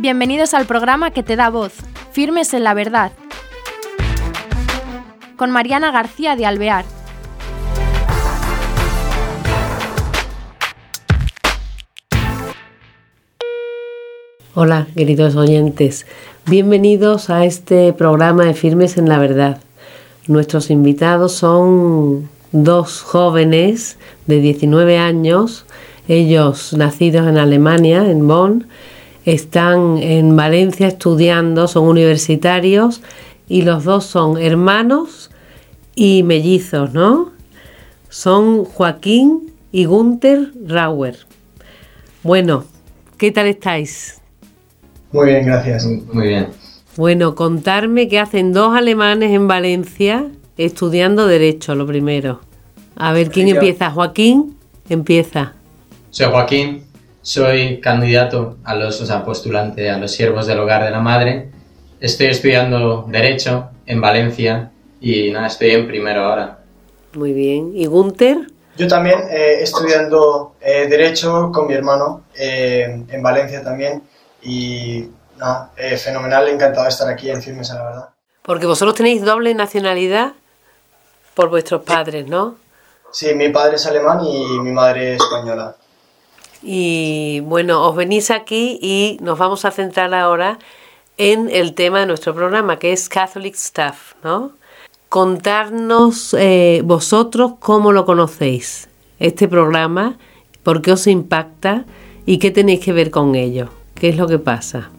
Bienvenidos al programa que te da voz, Firmes en la Verdad, con Mariana García de Alvear. Hola, queridos oyentes. Bienvenidos a este programa de Firmes en la Verdad. Nuestros invitados son dos jóvenes de 19 años, ellos nacidos en Alemania, en Bonn, están en Valencia estudiando, son universitarios y los dos son hermanos y mellizos, ¿no? Son Joaquín y Gunther Rauer. Bueno, ¿qué tal estáis? Muy bien, gracias. Muy bien. Bueno, contarme que hacen dos alemanes en Valencia estudiando Derecho, lo primero. A ver, ¿quién empieza? Joaquín, empieza. Soy Joaquín, soy candidato a los, o sea, postulante a los siervos del hogar de la madre. Estoy estudiando Derecho en Valencia y nada, estoy en primero ahora. Muy bien. ¿Y Gunther? Yo también eh, estudiando eh, Derecho con mi hermano eh, en Valencia también y nada, eh, fenomenal, encantado de estar aquí en Firmes, la verdad. Porque vosotros tenéis doble nacionalidad por vuestros padres, ¿no? Sí, mi padre es alemán y mi madre es española. Y bueno, os venís aquí y nos vamos a centrar ahora en el tema de nuestro programa, que es Catholic Stuff, ¿no? Contarnos eh, vosotros cómo lo conocéis, este programa, por qué os impacta y qué tenéis que ver con ello, qué es lo que pasa.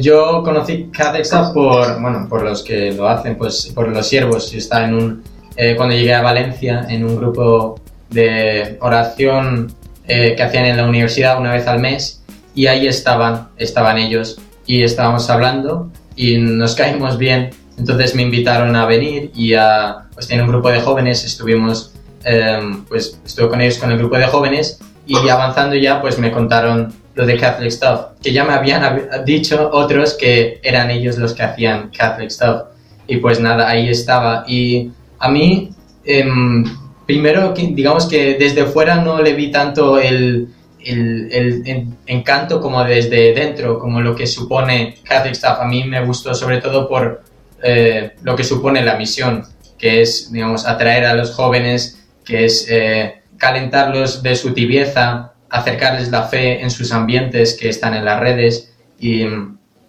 Yo conocí Catholic Stuff por, bueno, por los que lo hacen, pues por los siervos. Yo estaba en un, eh, cuando llegué a Valencia, en un grupo de oración eh, que hacían en la universidad una vez al mes y ahí estaban, estaban ellos y estábamos hablando y nos caímos bien. Entonces me invitaron a venir y a, pues tiene un grupo de jóvenes, estuvimos, em, pues estuve con ellos con el grupo de jóvenes y avanzando ya pues me contaron lo de Catholic Stuff, que ya me habían hab- dicho otros que eran ellos los que hacían Catholic Stuff. Y pues nada, ahí estaba. Y a mí, em, primero, digamos que desde fuera no le vi tanto el, el- el en- encanto como desde dentro, como lo que supone Catholic Stuff. A mí me gustó sobre todo por eh, lo que supone la misión, que es, digamos, atraer a los jóvenes, que es eh, calentarlos de su tibieza, acercarles la fe en sus ambientes que están en las redes y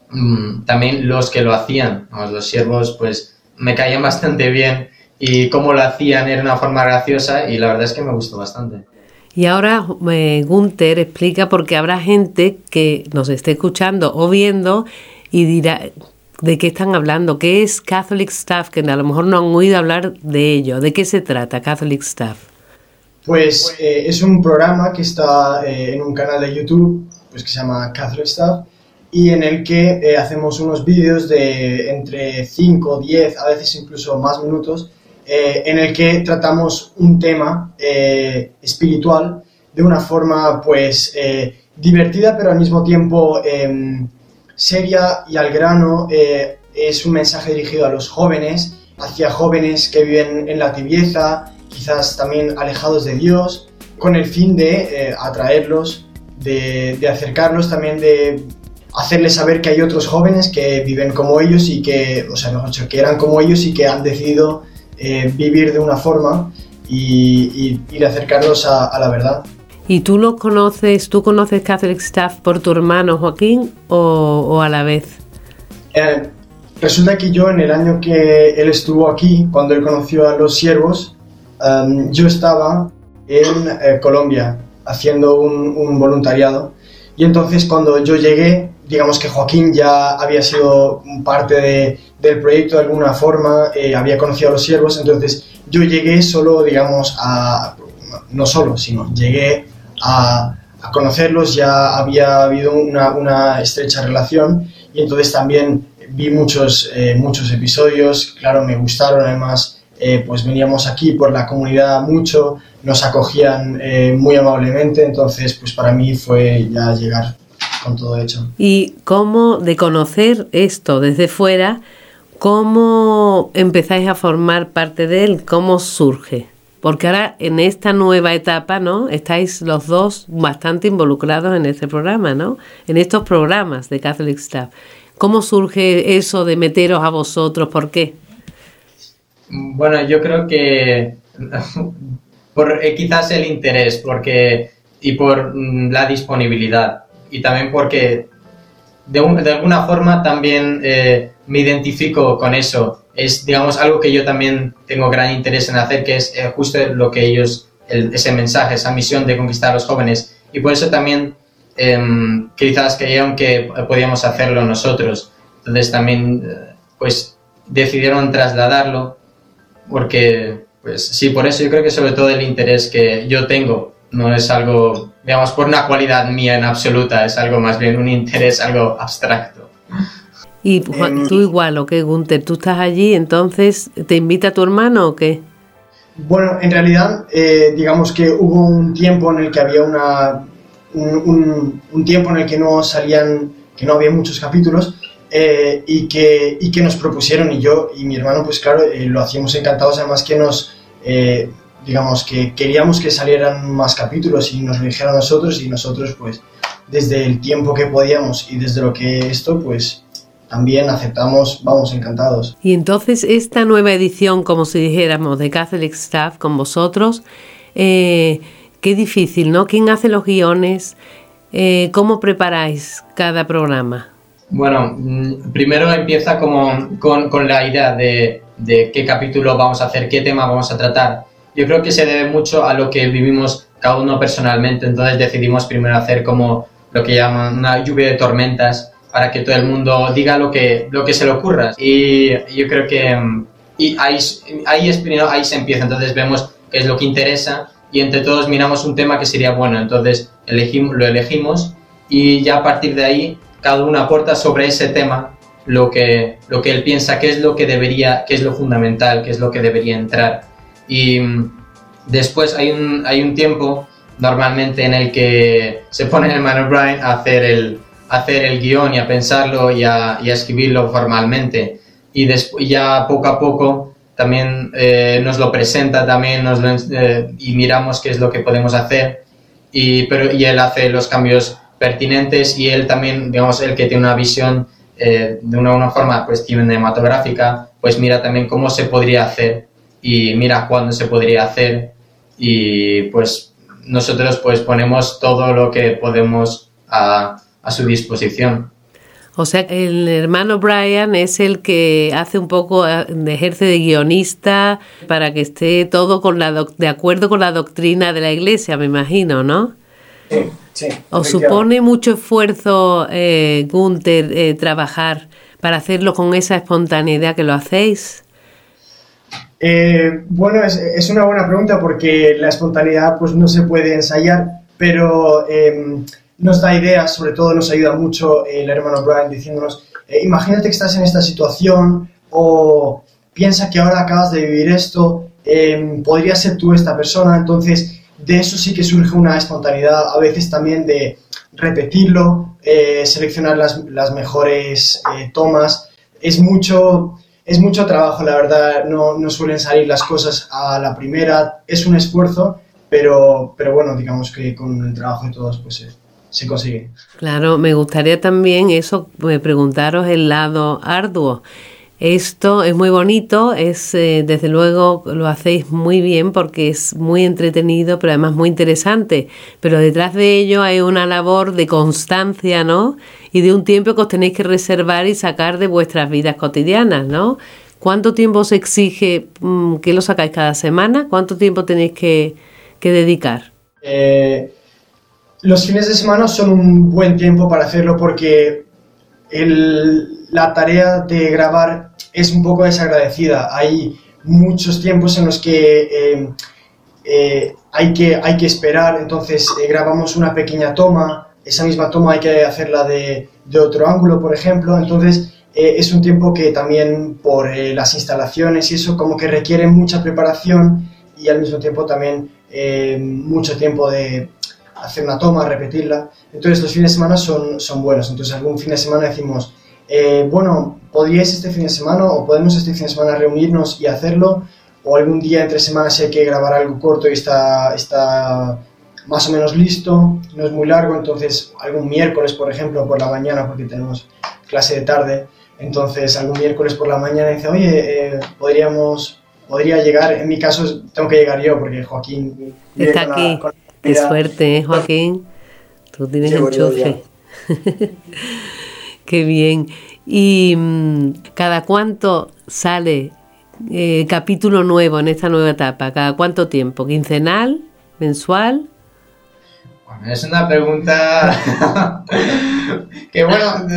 mm, también los que lo hacían, los siervos, pues me caían bastante bien y cómo lo hacían era una forma graciosa y la verdad es que me gustó bastante. Y ahora eh, Gunther explica porque habrá gente que nos esté escuchando o viendo y dirá de qué están hablando, qué es Catholic Staff, que a lo mejor no han oído hablar de ello, de qué se trata Catholic Staff. Pues eh, es un programa que está eh, en un canal de YouTube pues, que se llama Catholic Stuff y en el que eh, hacemos unos vídeos de entre 5, 10, a veces incluso más minutos, eh, en el que tratamos un tema eh, espiritual de una forma pues eh, divertida pero al mismo tiempo em, seria y al grano. eh, es un mensaje dirigido a los jóvenes, hacia jóvenes que viven en la tibieza, quizás también alejados de Dios, con el fin de eh, atraerlos, de, de acercarlos, también de hacerles saber que hay otros jóvenes que viven como ellos y que, o sea, mejor dicho, que eran como ellos y que han decidido eh, vivir de una forma y, y- y acercarlos a, a la verdad. ¿Y tú lo conoces, tú conoces Catholic Staff por tu hermano Joaquín o, o a la vez? Eh, resulta que yo en el año que él estuvo aquí, cuando él conoció a los siervos, em, yo estaba en eh, Colombia haciendo un, un voluntariado y entonces cuando yo llegué, digamos que Joaquín ya había sido parte de- del proyecto de alguna forma, eh, había conocido a los siervos, entonces yo llegué solo, digamos, a, no solo, sino llegué a, a conocerlos, ya había habido una, una estrecha relación y entonces también vi muchos, eh, muchos episodios, claro, me gustaron, además, eh, pues veníamos aquí por la comunidad mucho, nos acogían eh, muy amablemente, entonces pues para mí fue ya llegar con todo hecho. ¿Y cómo, de conocer esto desde fuera, cómo empezáis a formar parte de él? ¿Cómo surge? porque ahora en esta nueva etapa, ¿no? Estáis los dos bastante involucrados en este programa, ¿no? En estos programas de Catholic Staff. ¿Cómo surge eso de meteros a vosotros? ¿Por qué? Bueno, yo creo que por eh, quizás el interés, porque y por mm, la disponibilidad y también porque de, alguna forma también eh, me identifico con eso. Es, digamos, algo que yo también tengo gran interés en hacer, que es eh, justo lo que ellos, ese mensaje, esa misión de conquistar a los jóvenes. Y por eso también em, quizás creyeron que podíamos hacerlo nosotros. Entonces también, eh, pues, decidieron trasladarlo, porque, pues, sí, por eso yo creo que sobre todo el interés que yo tengo no es algo, digamos, por una cualidad mía en absoluta, es algo más bien un interés, algo abstracto. Y em, tú igual, ¿o qué, Gunther? ¿Tú estás allí, entonces te invita tu hermano o qué? Bueno, en realidad, eh, digamos que hubo un tiempo en el que había una, un, un, tiempo en el que no salían, que no había muchos capítulos eh, y, que, y que nos propusieron y yo y mi hermano, pues claro, eh, lo hacíamos encantados, además que nos, digamos, que queríamos que salieran más capítulos y nos lo dijeran a nosotros y nosotros, pues, desde el tiempo que podíamos y desde lo que esto, pues, también aceptamos, vamos, encantados. Y entonces esta nueva edición, como si dijéramos, de Catholic Staff con vosotros, eh, qué difícil, ¿no? ¿Quién hace los guiones? Eh, ¿Cómo preparáis cada programa? Bueno, mm, primero empieza como con, con la idea de, de, qué capítulo vamos a hacer, qué tema vamos a tratar. Yo creo que se debe mucho a lo que vivimos cada uno personalmente, entonces decidimos primero hacer como lo que llaman una lluvia de tormentas, para que todo el mundo diga lo que, lo que se le ocurra. Y yo creo que mm, y ahí, ahí, es, ahí se empieza, entonces vemos qué es lo que interesa y entre todos miramos un tema que sería bueno, entonces elegimos, lo elegimos y ya a partir de ahí cada uno aporta sobre ese tema lo que, lo que él piensa que es lo que debería, que es lo fundamental, que es lo que debería entrar. Y mm, después hay un, hay un tiempo normalmente en el que se pone el Man O'Brien a hacer el, hacer el guion y a pensarlo y a, y a escribirlo formalmente. Y después ya poco a poco también eh, nos lo presenta también nos eh, y miramos qué es lo que podemos hacer y, pero, y él hace los cambios pertinentes y él también, digamos, el que tiene una visión eh, de una, una, forma pues cinematográfica, pues mira también cómo se podría hacer y mira cuándo se podría hacer y pues nosotros pues ponemos todo lo que podemos a, a su disposición. O sea, el hermano Brian es el que hace un poco, eh, ejerce de guionista para que esté todo con la de acuerdo con la doctrina de la iglesia, me imagino, ¿no? Sí, sí. ¿Os supone mucho esfuerzo, eh, Gunther, eh, trabajar para hacerlo con esa espontaneidad que lo hacéis? Eh, bueno, es, es, una buena pregunta porque la espontaneidad pues no se puede ensayar, pero em, nos da ideas, sobre todo nos ayuda mucho el hermano Brian diciéndonos, eh, imagínate que estás en esta situación o piensa que ahora acabas de vivir esto, eh, podría ser tú esta persona, entonces de eso sí que surge una espontaneidad, a veces también de repetirlo, eh, seleccionar las, las mejores tomas, es mucho, es mucho trabajo, la verdad, no, no suelen salir las cosas a la primera, es un esfuerzo, pero, pero bueno, digamos que con el trabajo de todos, pues se consigue. Claro, me gustaría también eso, eh, preguntaros el lado arduo. Esto es muy bonito, es eh, desde luego lo hacéis muy bien porque es muy entretenido, pero además muy interesante. Pero detrás de ello hay una labor de constancia, ¿no? Y de un tiempo que os tenéis que reservar y sacar de vuestras vidas cotidianas, ¿no? ¿Cuánto tiempo os exige mm, que lo sacáis cada semana? ¿Cuánto tiempo tenéis que, que dedicar? Eh, los fines de semana son un buen tiempo para hacerlo porque la tarea de grabar es un poco desagradecida. Hay muchos tiempos en los que, eh, eh, hay, que hay que esperar, entonces eh, grabamos una pequeña toma, esa misma toma hay que hacerla de, de otro ángulo, por ejemplo, entonces es un tiempo que también por las instalaciones y eso como que requiere mucha preparación y al mismo tiempo también mucho tiempo de hacer una toma, repetirla. Entonces los fines de semana son, son buenos. Entonces algún fin de semana decimos, eh, bueno, ¿podríais este fin de semana o podemos este fin de semana reunirnos y hacerlo? o algún día entre semanas si hay que grabar algo corto y está, está más o menos listo, no es muy largo, entonces algún miércoles, por ejemplo, por la mañana, porque tenemos clase de tarde, entonces algún miércoles por la mañana dice, oye, eh, podríamos, podría llegar, en mi caso tengo que llegar yo, porque Joaquín... Está aquí, qué suerte, ¿eh, Joaquín, tú tienes enchufe. qué bien. ¿Y mm, cada cuánto sale eh, capítulo nuevo en esta nueva etapa? ¿Cada cuánto tiempo? ¿Quincenal? ¿Mensual? Es una pregunta que bueno,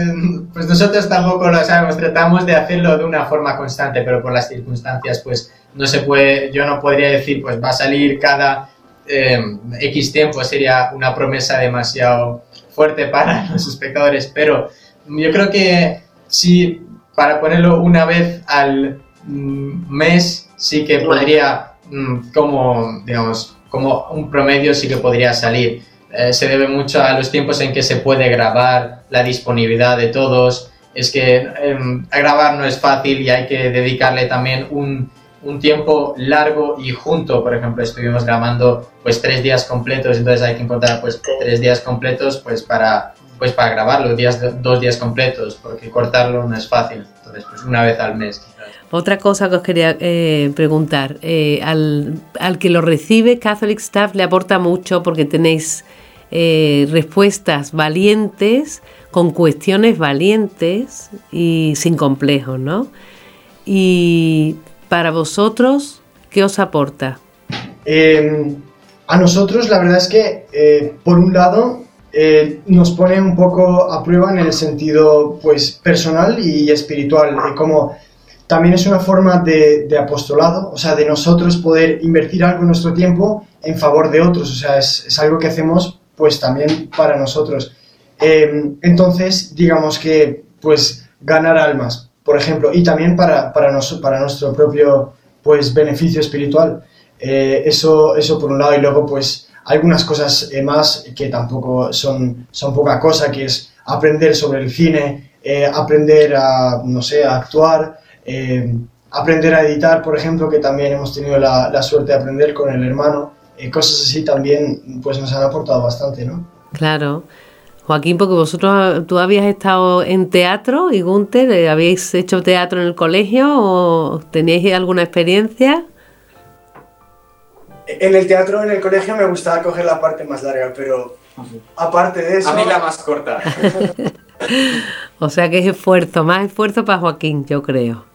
pues nosotros tampoco lo sabemos, tratamos de hacerlo de una forma constante, pero por las circunstancias pues no se puede, yo no podría decir pues va a salir cada eh, X tiempo, sería una promesa demasiado fuerte para los espectadores, pero yo creo que sí, para ponerlo una vez al mm, mes, sí que podría, mm, como, digamos, como un promedio sí que podría salir. Eh, se debe mucho a los tiempos en que se puede grabar, la disponibilidad de todos. Es que em, grabar no es fácil y hay que dedicarle también un, un, tiempo largo y junto. Por ejemplo, estuvimos grabando pues tres días completos, entonces hay que encontrar pues tres días completos pues para pues para grabarlo, días, dos días completos, porque cortarlo no es fácil. Entonces, pues una vez al mes. Otra cosa que os quería eh, preguntar, eh, al, al, que lo recibe Catholic Staff le aporta mucho porque tenéis eh, respuestas valientes, con cuestiones valientes y sin complejos, ¿no? Y para vosotros, ¿qué os aporta? Em, a nosotros la verdad es que, eh, por un lado, eh, nos pone un poco a prueba en el sentido pues, personal y espiritual, como también es una forma de, de, apostolado, o sea, de nosotros poder invertir algo de nuestro tiempo en favor de otros, o sea, es algo que hacemos pues también para nosotros. Em, entonces, digamos que, pues, ganar almas, por ejemplo, y también para, para, para nuestro propio, pues, beneficio espiritual. Eh, eso, eso por un lado, y luego, pues, algunas cosas eh, más que tampoco son, son poca cosa, que es aprender sobre el cine, eh, aprender a, no sé, a actuar, aprender a editar, por ejemplo, que también hemos tenido la suerte de aprender con el hermano, eh, cosas así también pues nos han aportado bastante, ¿no? Claro. Joaquín, porque vosotros, tú habías estado en teatro y Gunter, eh, ¿habéis hecho teatro en el colegio o tenéis alguna experiencia? En el teatro, en el colegio, me gustaba coger la parte más larga, pero aparte de eso... A mí la más corta. o sea que es esfuerzo, más esfuerzo para Joaquín, yo creo.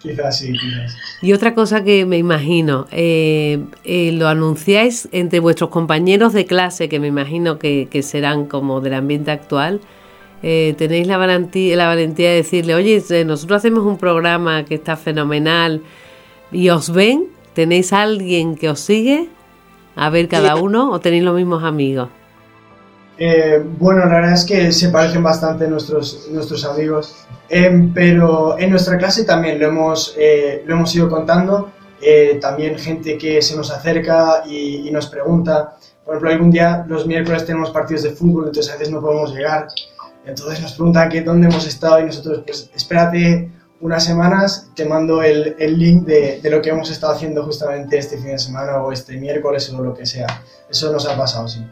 Quizás sí, quizás. Y otra cosa que me imagino, eh, eh, lo anunciáis entre vuestros compañeros de clase, que me imagino que, serán como del ambiente actual. Eh, tenéis la valentía, la valentía de decirle, oye, nosotros hacemos un programa que está fenomenal y os ven, tenéis alguien que os sigue a ver cada uno o tenéis los mismos amigos. Eh, bueno, la verdad es que se parecen bastante nuestros, nuestros amigos, em, pero en nuestra clase también lo hemos, eh, lo hemos ido contando, eh, también gente que se nos acerca y, nos pregunta, por ejemplo, algún día los miércoles tenemos partidos de fútbol, entonces a veces no podemos llegar, entonces nos preguntan que dónde hemos estado y nosotros, pues espérate unas semanas, te mando el, el link de, de, lo que hemos estado haciendo justamente este fin de semana o este miércoles o lo que sea. Eso nos ha pasado, sí.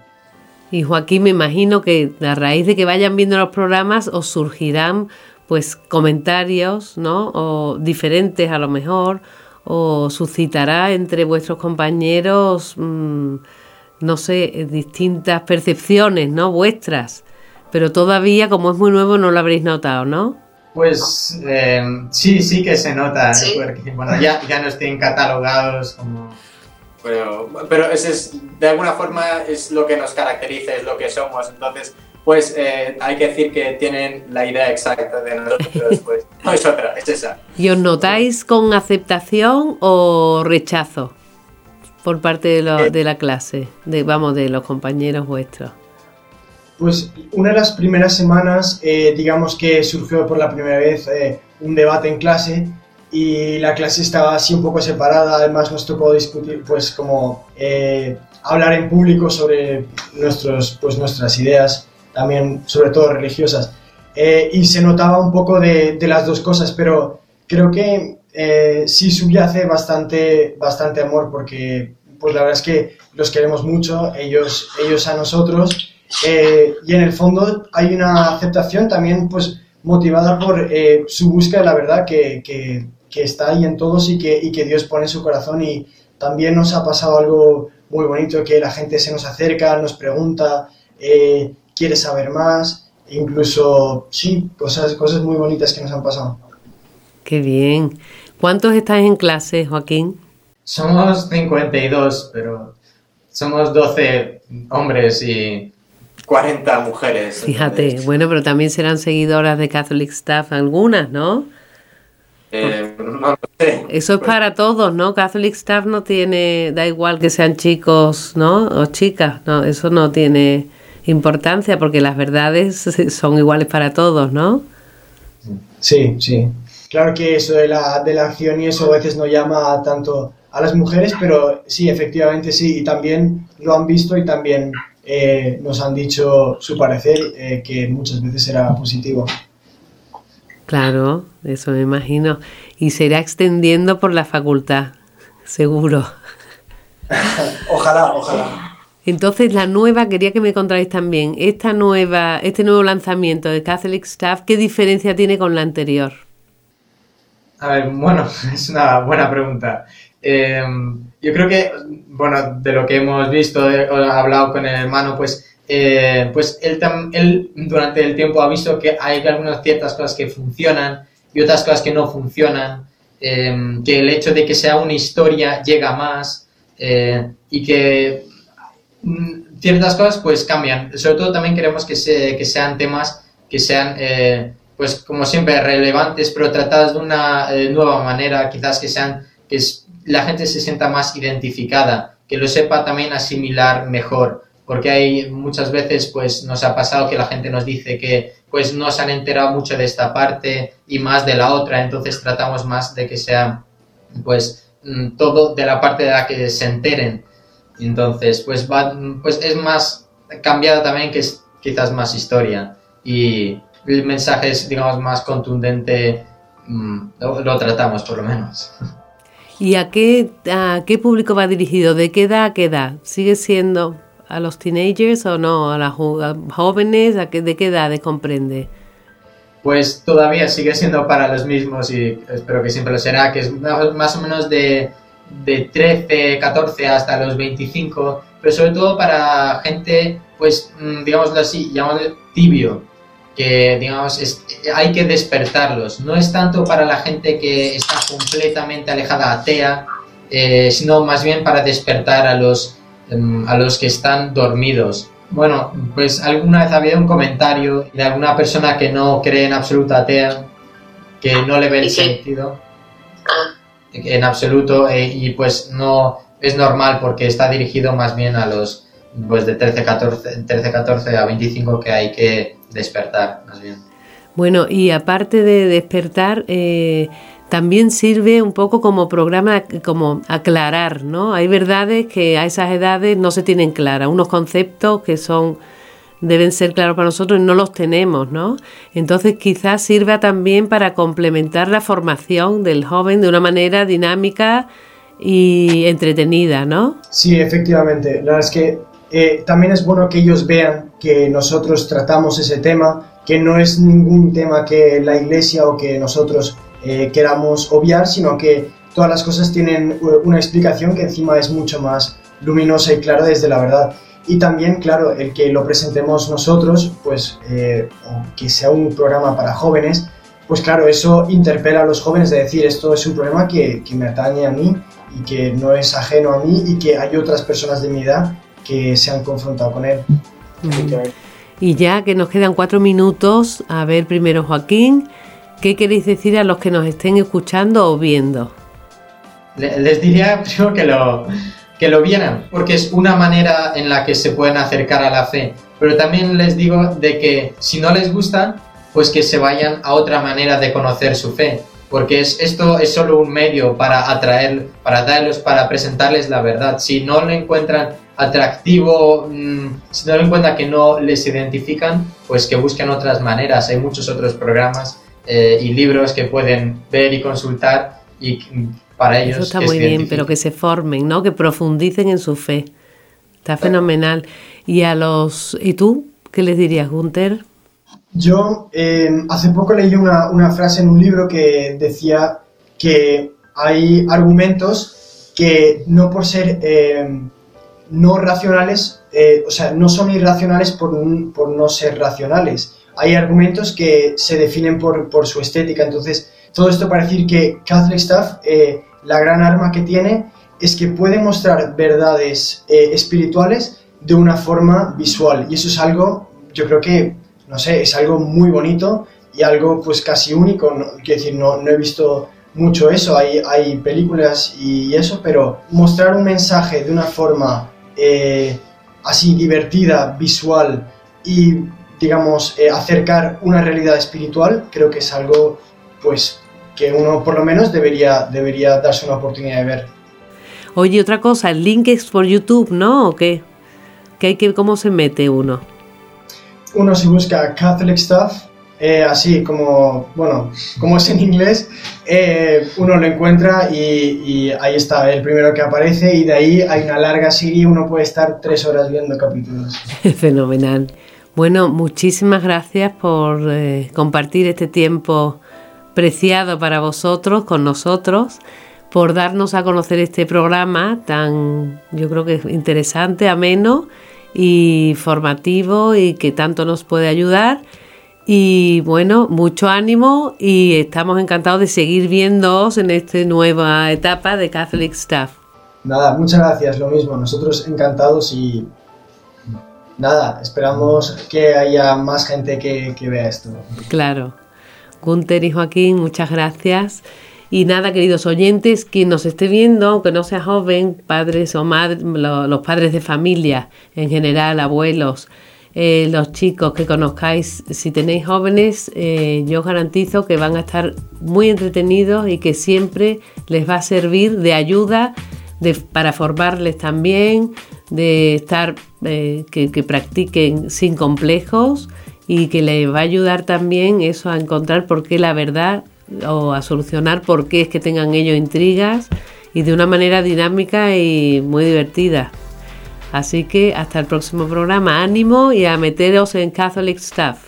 Y Joaquín, me imagino que a raíz de que vayan viendo los programas os surgirán pues comentarios, ¿no? O diferentes a lo mejor, o suscitará entre vuestros compañeros, mm, no sé, distintas percepciones, ¿no? Vuestras. Pero todavía, como es muy nuevo, no lo habréis notado, ¿no? Pues eh, sí, sí que se nota, porque bueno, ya, ya no estén catalogados como pero, pero ese es, de alguna forma es lo que nos caracteriza, es lo que somos. Entonces, pues eh, hay que decir que tienen la idea exacta de nosotros, pues no es otra, es esa. ¿Y os notáis con aceptación o rechazo por parte de, lo, eh. de la clase, de, vamos, de los compañeros vuestros? Pues una de las primeras semanas, eh, digamos que surgió por la primera vez un debate en clase y la clase estaba así un poco separada, además nos tocó discutir, pues como eh, hablar en público sobre nuestros, pues, nuestras ideas, también sobre todo religiosas. Eh, y se notaba un poco de, de, las dos cosas, pero creo que eh, sí subyace bastante, bastante amor porque pues la verdad es que los queremos mucho, ellos, ellos a nosotros, eh, y en el fondo hay una aceptación también pues motivada por eh, su búsqueda de la verdad que, que, que, está ahí en todos y que, y que Dios pone en su corazón y también nos ha pasado algo muy bonito que la gente se nos acerca, nos pregunta, eh, quiere saber más, incluso sí, cosas, cosas muy bonitas que nos han pasado. Qué bien. ¿Cuántos estáis en clase, Joaquín? Somos 52, pero somos 12 hombres y 40 mujeres. Fíjate, bueno, pero también serán seguidoras de Catholic Staff algunas, ¿no? Eh, no lo sé. Eso es para todos, ¿no? Catholic Staff no tiene, da igual que sean chicos, ¿no? O chicas, no, eso no tiene importancia porque las verdades son iguales para todos, ¿no? Sí, sí. Claro que eso de la, de la acción y eso a veces no llama tanto a las mujeres, pero sí, efectivamente sí, y también lo han visto y también eh, nos han dicho su parecer, eh, que muchas veces era positivo. Claro, eso me imagino. Y se irá extendiendo por la facultad, seguro. ojalá, ojalá. Entonces, la nueva, quería que me contarais también, esta nueva, este nuevo lanzamiento de Catholic Staff, ¿qué diferencia tiene con la anterior? A ver, bueno, es una buena pregunta. Eh, yo creo que, bueno, de lo que hemos visto, he hablado con el hermano, pues, eh, pues él, él durante el tiempo ha visto que hay algunas ciertas cosas que funcionan y otras cosas que no funcionan, eh, que el hecho de que sea una historia llega más y que mm, ciertas cosas pues cambian. Sobre todo también queremos que, se, que sean temas que sean pues como siempre relevantes, pero tratados de una nueva manera, quizás que sean que la gente se sienta más identificada, que lo sepa también asimilar mejor, porque hay muchas veces pues nos ha pasado que la gente nos dice que pues no se han enterado mucho de esta parte y más de la otra, entonces tratamos más de que sea pues mm, todo de la parte de la que se enteren. Entonces, pues va, pues es más cambiado también que es quizás más historia y el mensaje es digamos más contundente mm, lo tratamos por lo menos. ¿Y a qué, a qué público va dirigido? ¿De qué edad a qué edad? ¿Sigue siendo a los teenagers o no? ¿A las jóvenes? ¿A qué, ¿De qué edades comprende? Pues todavía sigue siendo para los mismos y espero que siempre lo será, que es más o menos de, de 13, 14 hasta los 25, pero sobre todo para gente, pues, mm, digámoslo así, llamémoslo tibio, que digamos hay que despertarlos. No es tanto para la gente que está completamente alejada atea, eh, sino más bien para despertar a los, a los que están dormidos. Bueno, pues alguna vez había un comentario de alguna persona que no cree en absoluta atea, que no le ve el sentido ah. en absoluto eh, y pues no es normal porque está dirigido más bien a los pues de 13, 14, 13, 14 a 25 que hay que despertar, más bien. Bueno, y aparte de despertar, eh, también sirve un poco como programa, como aclarar, ¿no? Hay verdades que a esas edades no se tienen claras, unos conceptos que son deben ser claros para nosotros y no los tenemos, ¿no? Entonces quizás sirva también para complementar la formación del joven de una manera dinámica y entretenida, ¿no? Sí, efectivamente. La verdad es que eh, también es bueno que ellos vean que nosotros tratamos ese tema, que no es ningún tema que la iglesia o que nosotros eh, queramos obviar, sino que todas las cosas tienen eh, una explicación que encima es mucho más luminosa y clara desde la verdad. Y también, claro, el que lo presentemos nosotros, pues, o que sea un programa para jóvenes, pues claro, eso interpela a los jóvenes de decir, esto es un problema que, que me atañe a mí y que no es ajeno a mí y que hay otras personas de mi edad que se han confrontado con él. Y ya que nos quedan cuatro minutos, a ver primero Joaquín, ¿qué queréis decir a los que nos estén escuchando o viendo? Les diría primero que lo, que lo vieran, porque es una manera en la que se pueden acercar a la fe. Pero también les digo de que si no les gusta, pues que se vayan a otra manera de conocer su fe. Porque es, esto es solo un medio para atraer, para atraerlos, para presentarles la verdad. Si no lo encuentran atractivo, mm, si no en cuenta que no les identifican, pues que busquen otras maneras. Hay muchos otros programas eh, y libros que pueden ver y consultar y para ellos. Eso está muy bien, pero que se formen, ¿no? Que profundicen en su fe. Está fenomenal. ¿Y a los y tú qué les dirías, Gunther? Yo eh, hace poco leí una, una, frase en un libro que decía que hay argumentos que no por ser eh, no racionales, eh, o sea, no son irracionales por, por, no ser racionales. Hay argumentos que se definen por, por, su estética. Entonces, todo esto para decir que Catholic Staff, la gran arma que tiene es que puede mostrar verdades espirituales de una forma visual. Y eso es algo, yo creo que no sé, es algo muy bonito y algo pues casi único, no, quiero decir, no, no he visto mucho eso, hay, hay películas y eso, pero mostrar un mensaje de una forma eh, así divertida, visual y digamos eh, acercar una realidad espiritual, creo que es algo pues que uno por lo menos debería, debería darse una oportunidad de ver. Oye, otra cosa, el link es por YouTube, ¿no? ¿O qué? ¿Qué hay que, ¿Cómo se mete uno? uno si busca Catholic Stuff, eh, así como, bueno, como es en inglés, eh, uno lo encuentra y, ahí está, el primero que aparece y de ahí hay una larga serie, uno puede estar tres horas viendo capítulos. Fenomenal. Bueno, muchísimas gracias por eh, compartir este tiempo preciado para vosotros, con nosotros, por darnos a conocer este programa tan, yo creo que es interesante, ameno y formativo y que tanto nos puede ayudar. Y bueno, mucho ánimo y estamos encantados de seguir viéndoos en esta nueva etapa de Catholic Staff. Nada, muchas gracias, lo mismo. Nosotros encantados y nada, esperamos que haya más gente que, vea esto. Claro. Gunther y Joaquín, muchas gracias. Y nada, queridos oyentes, quien nos esté viendo, aunque no sea joven, padres o madres, los padres de familia en general, abuelos, eh, los chicos que conozcáis, si tenéis jóvenes, eh, yo garantizo que van a estar muy entretenidos y que siempre les va a servir de ayuda para formarles también, de estar, eh, que, que practiquen sin complejos y que les va a ayudar también eso a encontrar por qué la verdad o a solucionar por qué es que tengan ellos intrigas y de una manera dinámica y muy divertida. Así que hasta el próximo programa, ánimo y a meteros en Catholic Stuff.